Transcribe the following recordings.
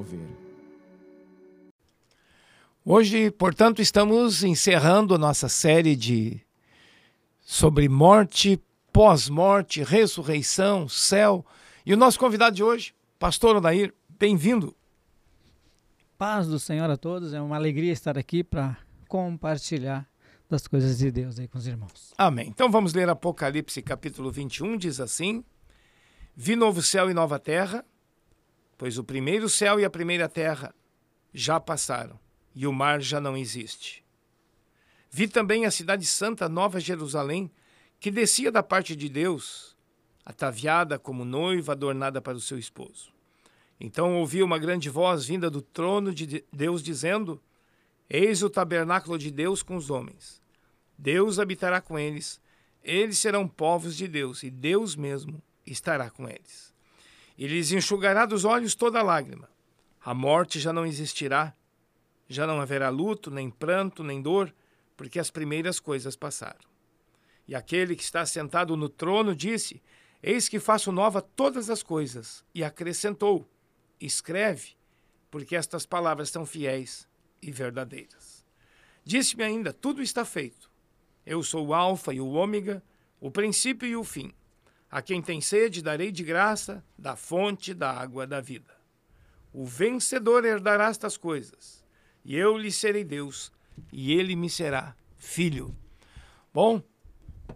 Mover. Hoje, portanto, estamos encerrando a nossa série de sobre morte, pós-morte, ressurreição, céu. E o nosso convidado de hoje, pastor Odair, bem-vindo. Paz do Senhor a todos, é uma alegria estar aqui para compartilhar das coisas de Deus aí com os irmãos. Amém. Então vamos ler Apocalipse capítulo 21, diz assim: Vi novo céu e nova terra, pois o primeiro céu e a primeira terra já passaram, e o mar já não existe. Vi também a cidade santa, Nova Jerusalém, que descia da parte de Deus, ataviada como noiva adornada para o seu esposo. Então ouvi uma grande voz vinda do trono de Deus dizendo: Eis o tabernáculo de Deus com os homens. Deus habitará com eles, eles serão povos de Deus, e Deus mesmo estará com eles. E lhes enxugará dos olhos toda lágrima. A morte já não existirá, já não haverá luto, nem pranto, nem dor, porque as primeiras coisas passaram. E aquele que está sentado no trono disse: Eis que faço nova todas as coisas. E acrescentou: Escreve, porque estas palavras são fiéis e verdadeiras. Disse-me ainda: Tudo está feito. Eu sou o Alfa e o Ômega, o princípio e o fim. A quem tem sede, darei de graça da fonte da água da vida. O vencedor herdará estas coisas, e eu lhe serei Deus, e ele me será filho. Bom,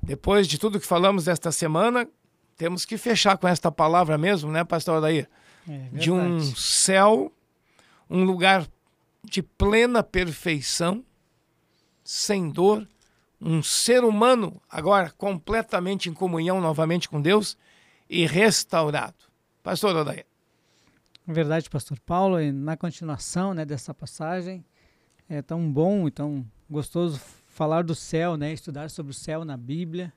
depois de tudo que falamos esta semana, temos que fechar com esta palavra mesmo, né, pastor Daí? É, de um céu, um lugar de plena perfeição, sem dor, um ser humano agora completamente em comunhão novamente com Deus e restaurado. Pastor Odair. Verdade, pastor Paulo, e na continuação né, dessa passagem, é tão bom e tão gostoso falar do céu, né, estudar sobre o céu na Bíblia.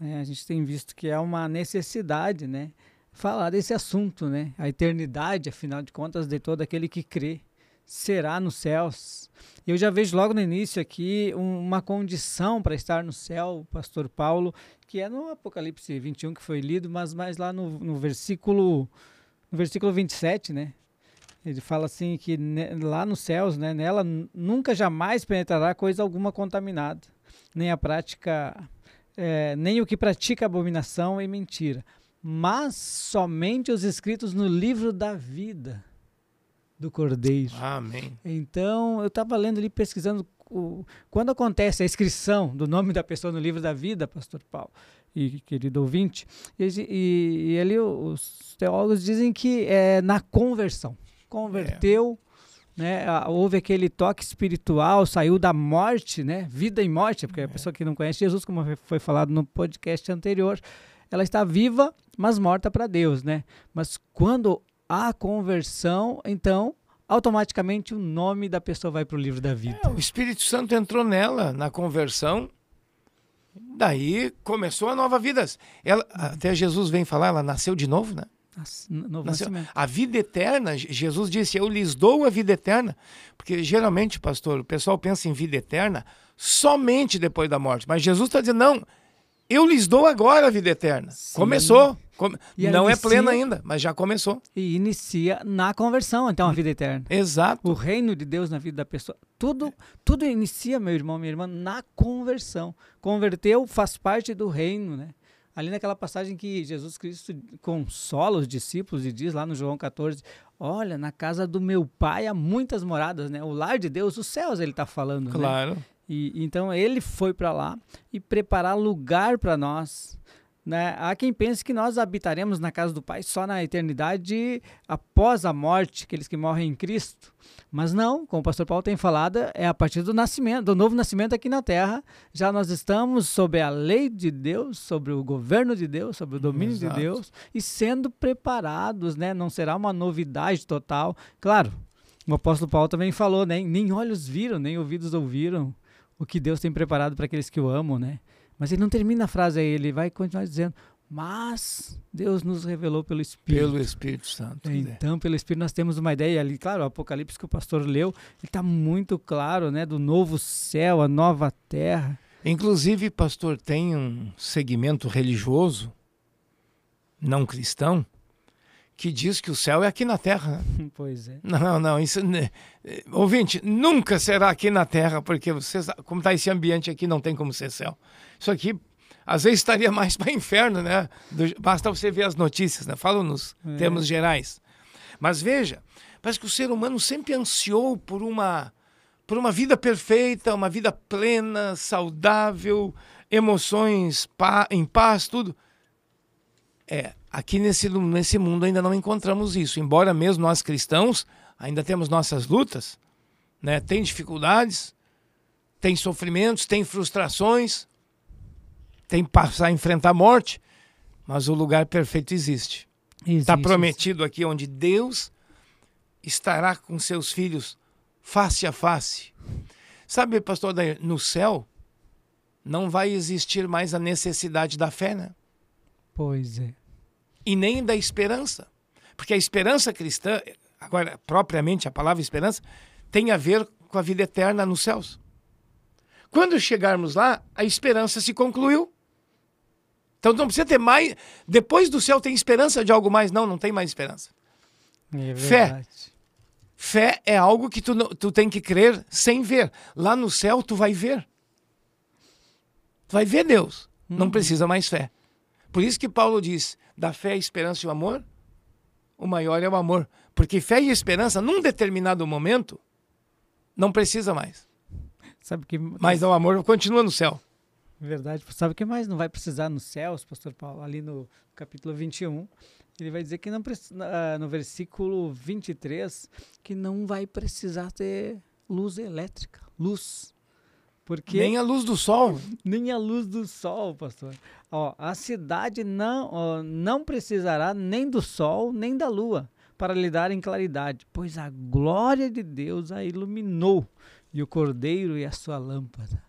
É, a gente tem visto que é uma necessidade, né, falar desse assunto, né, a eternidade, afinal de contas, de todo aquele que crê será nos céus. Eu já vejo logo no início aqui uma condição para estar no céu, pastor Paulo, que é no Apocalipse 21 que foi lido, mas mais lá no, no versículo no versículo 27, né? Ele fala assim que ne, lá nos céus, né, nela nunca jamais penetrará coisa alguma contaminada, nem a prática, é, nem o que pratica abominação e mentira, mas somente os escritos no livro da vida do Cordeiro. Amém. Então, eu estava lendo ali, pesquisando o, quando acontece a inscrição do nome da pessoa no livro da vida, pastor Paulo e querido ouvinte, e, e, e ali os teólogos dizem que é na conversão. Converteu, é. né, houve aquele toque espiritual, saiu da morte, né, vida e morte, porque é. a pessoa que não conhece Jesus, como foi falado no podcast anterior, ela está viva, mas morta para Deus, né? Mas quando a conversão, então automaticamente o nome da pessoa vai para o livro da vida. É, o Espírito Santo entrou nela na conversão, daí começou a nova vida. Ela, até Jesus vem falar, ela nasceu de novo, né? Novo nasceu, a vida eterna, Jesus disse: Eu lhes dou a vida eterna. Porque geralmente, pastor, o pessoal pensa em vida eterna somente depois da morte. Mas Jesus está dizendo: Não, eu lhes dou agora a vida eterna. Sim. Começou. Come... Não inicia... é plena ainda, mas já começou. E inicia na conversão, então, a vida eterna. Exato. O reino de Deus na vida da pessoa. Tudo, tudo inicia, meu irmão, minha irmã, na conversão. Converteu faz parte do reino, né? Ali naquela passagem que Jesus Cristo consola os discípulos e diz lá no João 14: Olha, na casa do meu pai há muitas moradas, né? O lar de Deus, os céus, ele está falando. Né? Claro. Né? E, então ele foi para lá e preparar lugar para nós. Né? Há quem pense que nós habitaremos na casa do Pai só na eternidade após a morte, aqueles que morrem em Cristo. Mas não, como o pastor Paulo tem falado, é a partir do nascimento, do novo nascimento aqui na terra. Já nós estamos sob a lei de Deus, sobre o governo de Deus, sobre o domínio Exato. de Deus e sendo preparados, né? Não será uma novidade total. Claro, o apóstolo Paulo também falou, né? Nem olhos viram, nem ouvidos ouviram o que Deus tem preparado para aqueles que o amam, né? Mas ele não termina a frase aí, ele vai continuar dizendo: Mas Deus nos revelou pelo Espírito. Pelo Espírito Santo. Então, pelo Espírito, nós temos uma ideia ali. Claro, o Apocalipse que o pastor leu, ele está muito claro, né? Do novo céu, a nova terra. Inclusive, pastor, tem um segmento religioso, não cristão, que diz que o céu é aqui na terra. Né? Pois é. Não, não, isso. Né, ouvinte, nunca será aqui na terra, porque você, como está esse ambiente aqui, não tem como ser céu. Isso aqui, às vezes, estaria mais para inferno, né? Basta você ver as notícias, né? Falam nos é. termos gerais. Mas veja, parece que o ser humano sempre ansiou por uma, por uma vida perfeita, uma vida plena, saudável, emoções pa, em paz, tudo. É, aqui nesse, nesse mundo ainda não encontramos isso. Embora mesmo nós cristãos ainda temos nossas lutas, né? tem dificuldades, tem sofrimentos, tem frustrações, tem passar a enfrentar a morte, mas o lugar perfeito existe. Está prometido aqui onde Deus estará com seus filhos face a face. Sabe, pastor, no céu não vai existir mais a necessidade da fé, né? Pois é. E nem da esperança. Porque a esperança cristã, agora, propriamente a palavra esperança, tem a ver com a vida eterna nos céus. Quando chegarmos lá, a esperança se concluiu. Então não precisa ter mais. Depois do céu tem esperança de algo mais? Não, não tem mais esperança. É Fé. Fé é algo que tu, tu tem que crer sem ver. Lá no céu tu vai ver. Tu vai ver Deus. Uhum. Não precisa mais fé. Por isso que Paulo diz: da fé, a esperança e o amor, o maior é o amor. Porque fé e esperança, num determinado momento, não precisa mais. Sabe que... Mas o amor continua no céu. Verdade. Sabe o que mais não vai precisar nos céus, pastor Paulo? Ali no capítulo 21, ele vai dizer que não ah, no versículo 23 que não vai precisar ter luz elétrica, luz. Porque nem a luz do sol. Nem a luz do sol, pastor. Ó, a cidade não, ó, não precisará nem do sol, nem da lua para lhe darem claridade, pois a glória de Deus a iluminou, e o cordeiro e a sua lâmpada.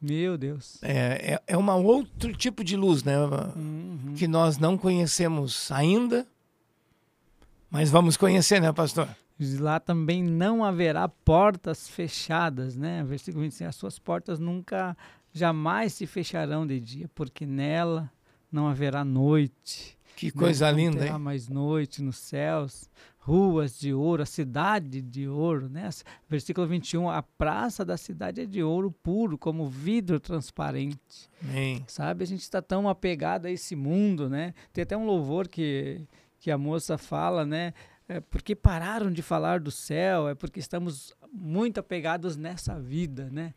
Meu Deus. É, é, é um outro tipo de luz, né? Uhum. Que nós não conhecemos ainda, mas vamos conhecer, né, pastor? Lá também não haverá portas fechadas, né? Versículo 25, as suas portas nunca, jamais se fecharão de dia, porque nela não haverá noite. Que coisa não linda, hein? mais noite nos céus, ruas de ouro, a cidade de ouro, né? Versículo 21, a praça da cidade é de ouro puro, como vidro transparente. Amém. Sabe, a gente está tão apegado a esse mundo, né? Tem até um louvor que, que a moça fala, né? É porque pararam de falar do céu, é porque estamos muito apegados nessa vida, né?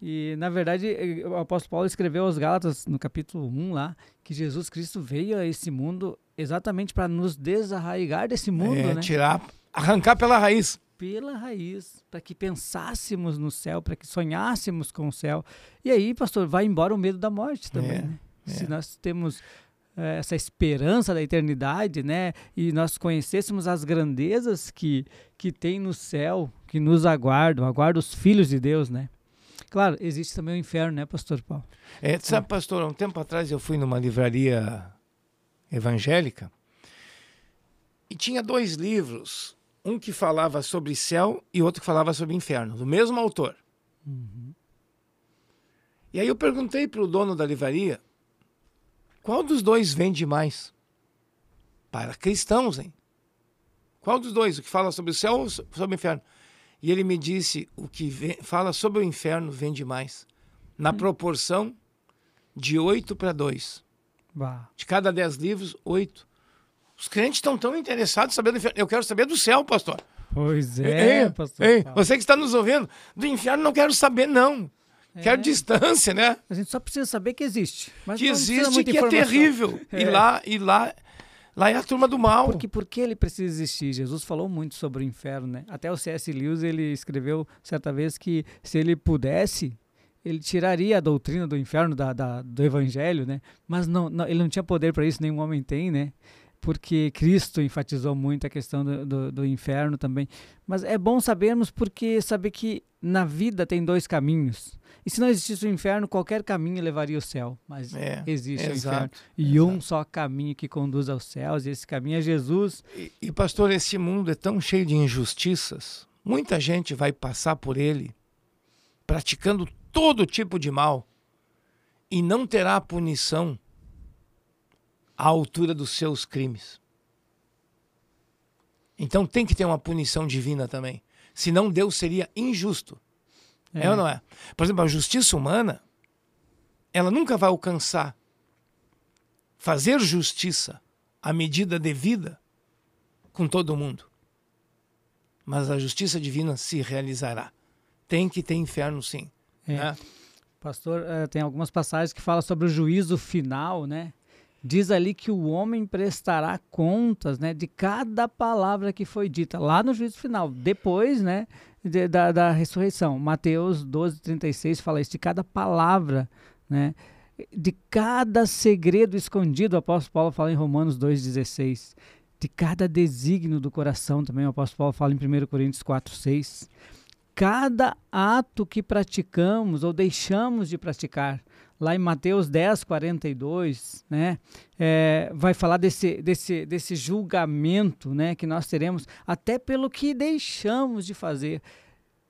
E, na verdade, o apóstolo Paulo escreveu aos Gálatas, no capítulo 1 lá, que Jesus Cristo veio a esse mundo exatamente para nos desarraigar desse mundo, é, né? Tirar, arrancar pela raiz. Pela raiz, para que pensássemos no céu, para que sonhássemos com o céu. E aí, pastor, vai embora o medo da morte também, é, né? É. Se nós temos essa esperança da eternidade, né? E nós conhecêssemos as grandezas que, que tem no céu, que nos aguardam, aguardam os filhos de Deus, né? Claro, existe também o inferno, né, pastor Paulo? É, sabe, pastor, um tempo atrás eu fui numa livraria evangélica e tinha dois livros, um que falava sobre céu e outro que falava sobre inferno, do mesmo autor. Uhum. E aí eu perguntei para o dono da livraria qual dos dois vende mais? Para cristãos, hein? Qual dos dois? O que fala sobre o céu ou sobre o inferno? E ele me disse: o que fala sobre o inferno vende mais. Na hum. proporção de 8 para 2. De cada 10 livros, 8. Os crentes estão tão interessados em saber do inferno. Eu quero saber do céu, pastor. Pois é, pastor. Ei, você que está nos ouvindo, do inferno não quero saber, não. É. Quero distância, né? A gente só precisa saber que existe. Mas que existe e que informação. é terrível. É. E lá, e lá, lá é a turma do mal. Porque por que ele precisa existir? Jesus falou muito sobre o inferno, né? Até o C.S. Lewis ele escreveu certa vez que se ele pudesse, ele tiraria a doutrina do inferno da, da do evangelho, né? Mas não, não ele não tinha poder para isso, nenhum homem tem, né? Porque Cristo enfatizou muito a questão do, do, do, inferno também. Mas é bom sabermos porque saber que na vida tem dois caminhos. E se não existisse o inferno, qualquer caminho levaria ao céu. Mas é, existe exato, o inferno. E exato. um só caminho que conduz aos céus, e esse caminho é Jesus. E, e, pastor, esse mundo é tão cheio de injustiças. Muita gente vai passar por ele praticando todo tipo de mal e não terá punição à altura dos seus crimes. Então tem que ter uma punição divina também. Senão Deus seria injusto. É. é ou não é? Por exemplo, a justiça humana, ela nunca vai alcançar fazer justiça à medida devida com todo mundo. Mas a justiça divina se realizará. Tem que ter inferno, sim. É. Né? Pastor, uh, tem algumas passagens que falam sobre o juízo final, né? Diz ali que o homem prestará contas, né, de cada palavra que foi dita lá no juízo final, depois, né, de, da, da ressurreição. Mateus 12, 36 fala isso, de cada palavra, né, de cada segredo escondido, o apóstolo Paulo fala em Romanos 2,16, de cada desígnio do coração, também o apóstolo Paulo fala em 1 Coríntios 4, 6 cada ato que praticamos ou deixamos de praticar. Lá em Mateus 10, 42, né, é, vai falar desse, desse, desse julgamento né, que nós teremos, até pelo que deixamos de fazer.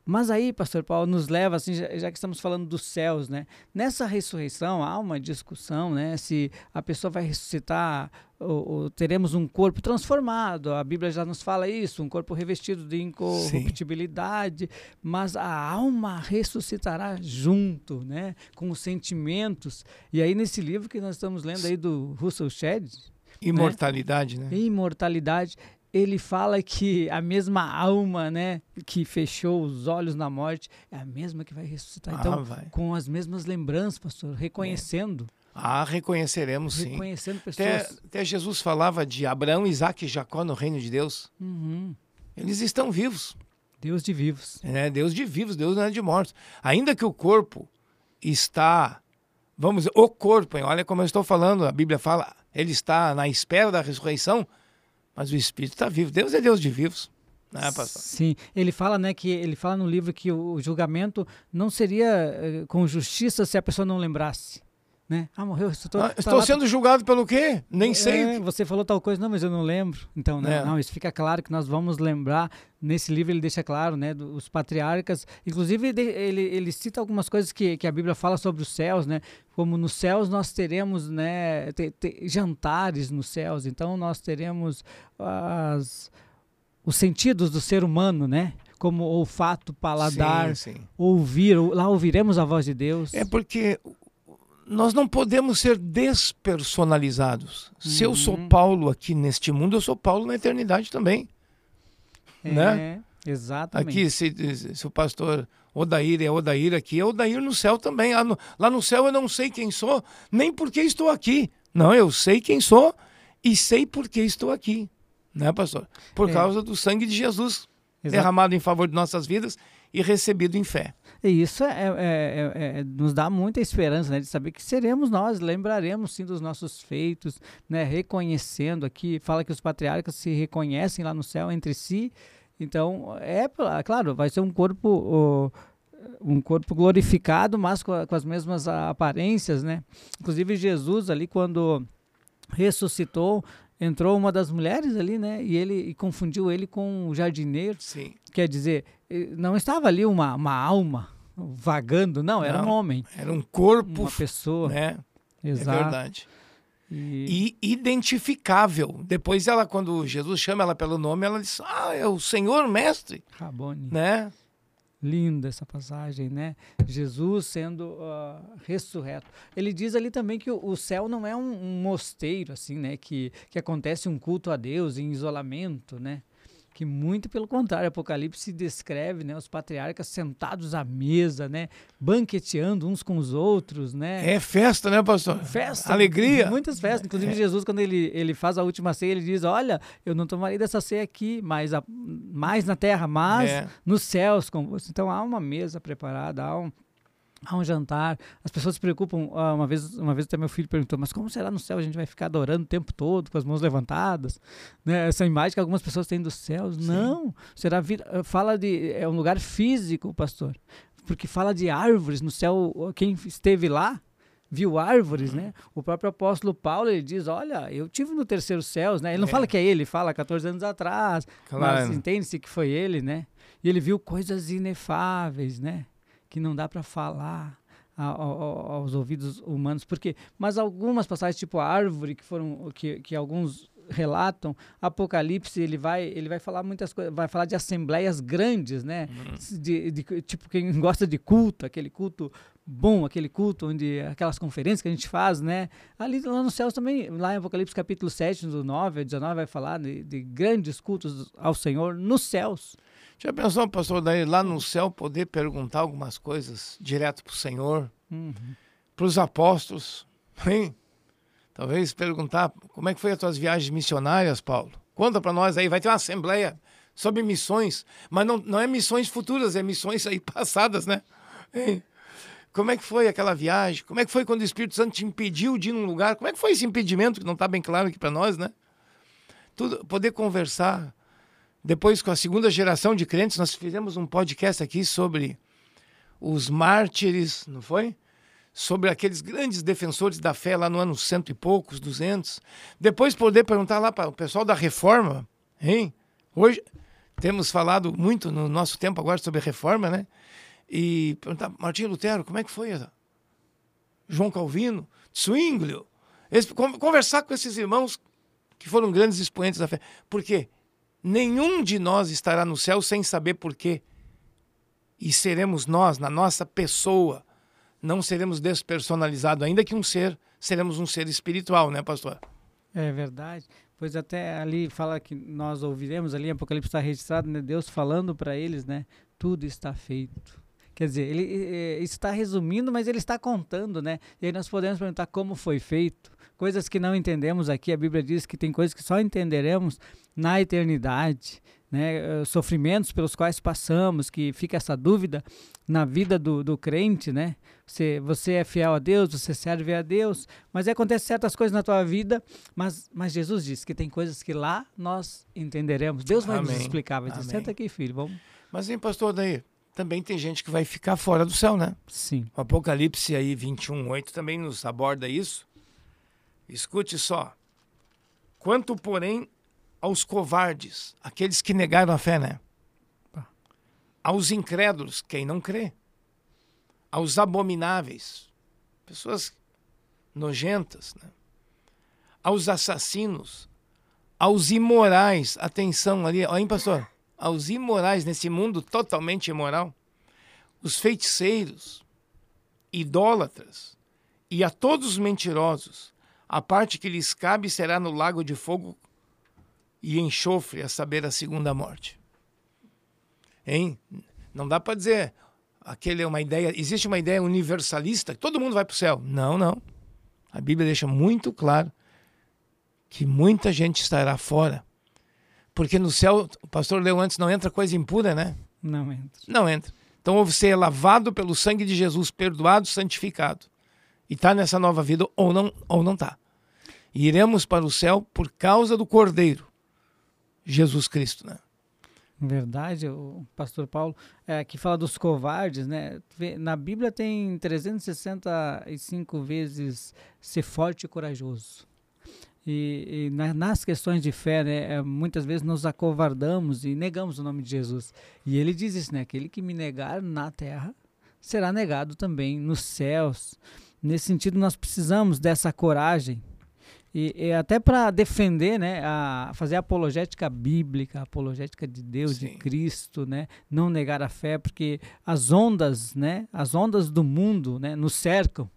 Mas aí, pastor Paulo, nos leva, assim, já, já, que estamos falando dos céus, né? Nessa ressurreição há uma discussão, né? Se a pessoa vai ressuscitar ou, ou, teremos um corpo transformado. A Bíblia já nos fala isso, um corpo revestido de incorruptibilidade, Sim. mas a alma ressuscitará junto, né? Com os sentimentos. E aí nesse livro que nós estamos lendo aí do Russell Shedd, né? Imortalidade, né? né? Imortalidade ele fala que a mesma alma, né, que fechou os olhos na morte, é a mesma que vai ressuscitar. Então, ah, vai. com as mesmas lembranças, pastor, reconhecendo. É. Ah, reconheceremos sim. Reconhecendo pessoas. Até, até, Jesus falava de Abraão, Isaac e Jacó no reino de Deus. Uhum. Eles estão vivos. Deus de vivos. É, Deus de vivos, Deus não é de mortos. Ainda que o corpo está, vamos dizer, o corpo, hein? olha como eu estou falando, a Bíblia fala, ele está na espera da ressurreição, mas o espírito está vivo. Deus é Deus de vivos. Né? Sim, ele fala, né, que ele fala no livro que o julgamento não seria eh, com justiça se a pessoa não lembrasse. Né? Ah, morreu, estou, ah, tá estou lá, sendo julgado pelo quê? Nem é, sei. Você falou tal coisa, não, mas eu não lembro. Então, né? É. não, isso fica claro que nós vamos lembrar. Nesse livro ele deixa claro, né, os patriarcas. Inclusive ele, ele cita algumas coisas que, que a Bíblia fala sobre os céus, né? Como nos céus nós teremos, né, te, te, jantares nos céus. Então nós teremos as os sentidos do ser humano, né? Como olfato, paladar, sim, sim. ouvir, lá ouviremos a voz de Deus. É porque nós não podemos ser despersonalizados. Uhum. Se eu sou uhum. Paulo aqui neste mundo, eu sou Paulo na eternidade também. É, né? Exatamente. Aqui, se, se, o pastor Odair é Odair aqui, é Odair no céu também. Lá no, lá no céu eu não sei quem sou, nem porque estou aqui. Não, eu sei quem sou e sei por que estou aqui. Né, pastor? Por é. causa do sangue de Jesus Exato. derramado em favor de nossas vidas e recebido em fé. E isso é, é, é, é, nos dá muita esperança, né, de saber que seremos nós, lembraremos sim dos nossos feitos, né, reconhecendo aqui, fala que os patriarcas se reconhecem lá no céu entre si, então é claro, vai ser um corpo um corpo glorificado, mas com, as mesmas aparências, né? Inclusive Jesus ali quando ressuscitou, entrou uma das mulheres ali, né? E ele e confundiu ele com o jardineiro. Sim. Quer dizer, não estava ali uma, uma alma vagando, não, era não, um homem. Era um corpo. Uma pessoa. Né? É Exato. É verdade. E... e... identificável. Depois ela, quando Jesus chama ela pelo nome, ela diz: Ah, é o Senhor Mestre. Rabone. Né? Linda essa passagem, né? Jesus sendo uh, ressurreto. Ele diz ali também que o, céu não é um, um, mosteiro, assim, né? Que, que acontece um culto a Deus em isolamento, né? Que muito pelo contrário, Apocalipse descreve né, os patriarcas sentados à mesa, né, banqueteando uns com os outros, né? É festa, né, pastor? Festa. Alegria. Muitas festas. Inclusive, é. Jesus, quando ele, ele faz a última ceia, ele diz: Olha, eu não tomarei dessa ceia aqui, mas a, mais na terra, mas é. nos céus com você. Então há uma mesa preparada, há um há um jantar, as pessoas se preocupam. Ah, uma vez, uma vez até meu filho perguntou: mas como será no céu? A gente vai ficar adorando o tempo todo com as mãos levantadas, né? Essa imagem que algumas pessoas têm dos céus. Sim. Não, será vida. Eh, fala de é um lugar físico, pastor, porque fala de árvores no céu. Quem esteve lá viu árvores, uhum. né? O próprio apóstolo Paulo ele diz: olha, eu tive no terceiro céus, né? Ele não é. fala que é ele, ele fala 14 anos atrás, claro. mas entende-se que foi ele, né? E ele viu coisas inefáveis, né? Que não dá para falar aos ouvidos humanos, porque mas algumas passagens tipo a árvore que foram que, que alguns relatam. Apocalipse ele vai ele vai falar muitas coisas, vai falar de assembleias grandes, né? Uhum. De, de, tipo quem gosta de culto, aquele culto bom, aquele culto onde aquelas conferências que a gente faz, né? Ali lá nos céus também, lá em Apocalipse capítulo 7, do 9 a 19 vai falar de, de grandes cultos ao Senhor nos céus. Já pensou, pastor, daí lá no céu poder perguntar algumas coisas direto para o Senhor, uhum. para os apóstolos, hein? Talvez perguntar como é que foi as tuas viagens missionárias, Paulo? Conta para nós aí, vai ter uma assembleia sobre missões, mas não, não é missões futuras, é missões aí passadas, né? Hein? Como é que foi aquela viagem? Como é que foi quando o Espírito Santo te impediu de ir num lugar? Como é que foi esse impedimento que não está bem claro aqui para nós, né? Tudo, poder conversar. Depois, com a segunda geração de crentes, nós fizemos um podcast aqui sobre os mártires, não foi? Sobre aqueles grandes defensores da fé lá no ano cento e poucos, duzentos. Depois poder perguntar lá para o pessoal da reforma, hein? Hoje temos falado muito no nosso tempo agora sobre reforma, né? e perguntar, Martinho Lutero, como é que foi? João Calvino, Zwinglio, conversar com esses irmãos que foram grandes expoentes da fé. Por quê? Nenhum de nós estará no céu sem saber por quê. E seremos nós, na nossa pessoa, não seremos despersonalizados, ainda que um ser, seremos um ser espiritual, né, pastor? É verdade. Pois até ali fala que nós ouviremos ali, Apocalipse está registrado, né, Deus falando para eles, né, tudo está feito. Quer dizer, ele está resumindo, mas ele está contando, né? E aí nós podemos perguntar como foi feito, coisas que não entendemos aqui. A Bíblia diz que tem coisas que só entenderemos na eternidade, né? Eh, sofrimentos pelos quais passamos, que fica essa dúvida na vida do, do crente, né? Você, você é fiel a Deus, você serve a Deus, mas acontece certas coisas na tua vida, mas, mas Jesus disse que tem coisas que lá nós entenderemos. Deus vai Amém. nos explicar, vai dizer, senta aqui, filho, vamos. Mas, hein, pastor, daí, também tem gente que vai ficar fora do céu, né? Sim. O Apocalipse aí 21:8 também nos aborda isso. Escute só. Quanto, porém, aos covardes, aqueles que negaram a fé, né? Aos incrédulos, quem não crê. Aos abomináveis, pessoas nojentas, né? Aos assassinos, aos imorais, atenção ali, olha, hein, pastor? Aos imorais nesse mundo totalmente imoral, os feiticeiros, idólatras e a todos os mentirosos, a parte que lhes cabe será no lago de fogo e enxofre, a saber, a segunda morte. Hein? Não dá para dizer aquele é uma ideia, existe uma ideia universalista, que todo mundo vai para o céu. Não, não. A Bíblia deixa muito claro que muita gente estará fora porque no céu, o pastor leu antes, não entra coisa impura, né? Não entra. Não entra. Então você é lavado pelo sangue de Jesus, perdoado, santificado. E está nessa nova vida ou não ou não está. E iremos para o céu por causa do Cordeiro, Jesus Cristo, né? Verdade, o pastor Paulo, é, que fala dos covardes, né? Na Bíblia tem 365 vezes ser forte e corajoso. E, e na, nas questões de fé, né, é, muitas vezes nos acovardamos e negamos o nome de Jesus. E ele diz isso, né? Aquele que me negar na terra será negado também nos céus. Nesse sentido, nós precisamos dessa coragem. E, e até para defender, né, a, fazer a apologética bíblica, a apologética de Deus, Sim. de Cristo, né, não negar a fé, porque as ondas, né, as ondas do mundo, né, nos cercam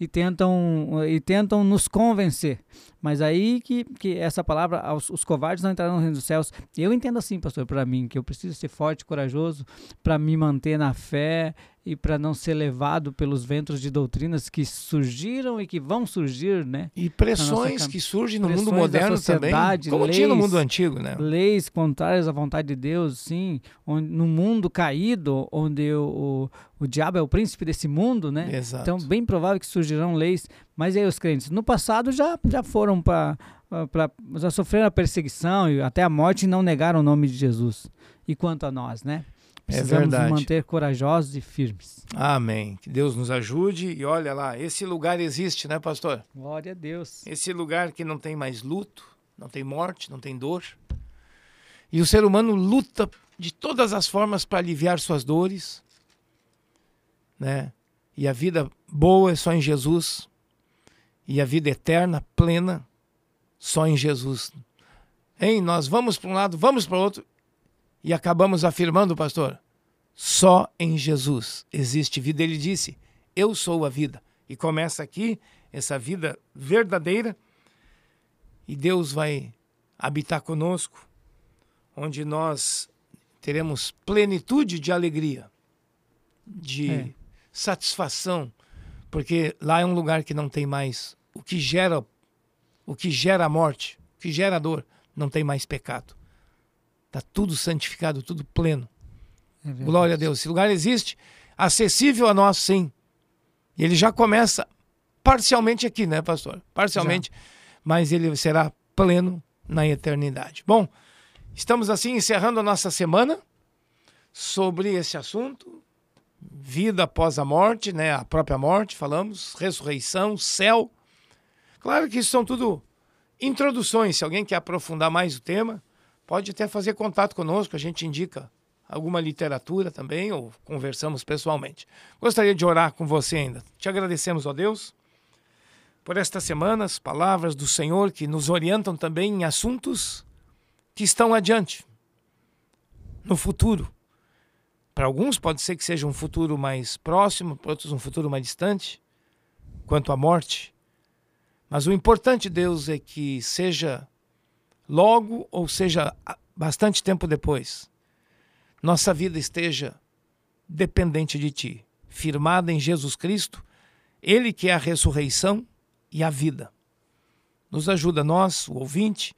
e tentam, e tentam nos convencer. Mas aí que, que essa palavra, os, os covardes não entrarão no reino dos céus. Eu entendo assim, pastor, para mim, que eu preciso ser forte e corajoso para me manter na fé e para não ser levado pelos ventos de doutrinas que surgiram e que vão surgir, né? E pressões que surgem no mundo moderno também, como leis, tinha no mundo antigo, né? Leis contrárias à vontade de Deus, sim, onde, no mundo caído, onde o, o, o diabo é o príncipe desse mundo, né? Exato. Então, bem provável que surgirão leis, mas aí os crentes, no passado já, já foram para já sofreram a perseguição e até a morte e não negaram o nome de Jesus. E quanto a nós, né? Precisamos é nos manter corajosos e firmes. Amém. Que Deus nos ajude. E olha lá, esse lugar existe, né, pastor? Glória a Deus. Esse lugar que não tem mais luto, não tem morte, não tem dor. E o ser humano luta de todas as formas para aliviar suas dores, né? E a vida boa é só em Jesus. E a vida eterna, plena, Só em Jesus. Hein? Nós vamos para um lado, vamos para o outro e acabamos afirmando, pastor, só em Jesus existe vida. Ele disse: Eu sou a vida. E começa aqui essa vida verdadeira e Deus vai habitar conosco, onde nós teremos plenitude de alegria, de é. satisfação, porque lá é um lugar que não tem mais o que gera o que gera a morte, o que gera a dor, não tem mais pecado. Está tudo santificado, tudo pleno. É Glória a Deus. Esse lugar existe, acessível a nós, sim. E ele já começa parcialmente aqui, né, pastor? Parcialmente, já. mas ele será pleno na eternidade. Bom, estamos assim encerrando a nossa semana sobre esse assunto. Vida após a morte, né? A própria morte, falamos, ressurreição, céu. Claro que isso são tudo introduções. Se alguém quer aprofundar mais o tema, pode até fazer contato conosco, a gente indica alguma literatura também, ou conversamos pessoalmente. Gostaria de orar com você ainda. Te agradecemos, ó Deus, por estas semanas, palavras do Senhor que nos orientam também em assuntos que estão adiante, no futuro. Para alguns pode ser que seja um futuro mais próximo, para outros um futuro mais distante, quanto à morte. Mas o importante, Deus, é que seja logo ou seja bastante tempo depois, nossa vida esteja dependente de Ti, firmada em Jesus Cristo, Ele que é a ressurreição e a vida. Nos ajuda, nós, o ouvinte,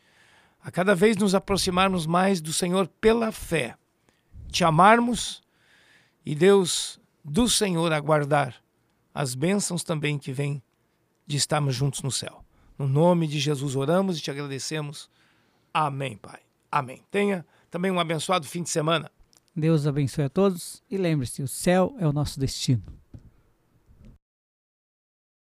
a cada vez nos aproximarmos mais do Senhor pela fé, te amarmos e, Deus, do Senhor aguardar as bênçãos também que vêm de estarmos juntos no céu. No nome de Jesus oramos e te agradecemos. Amém, Pai. Amém. Tenha também um abençoado fim de semana. Deus abençoe a todos e lembre-se: o céu é o nosso destino.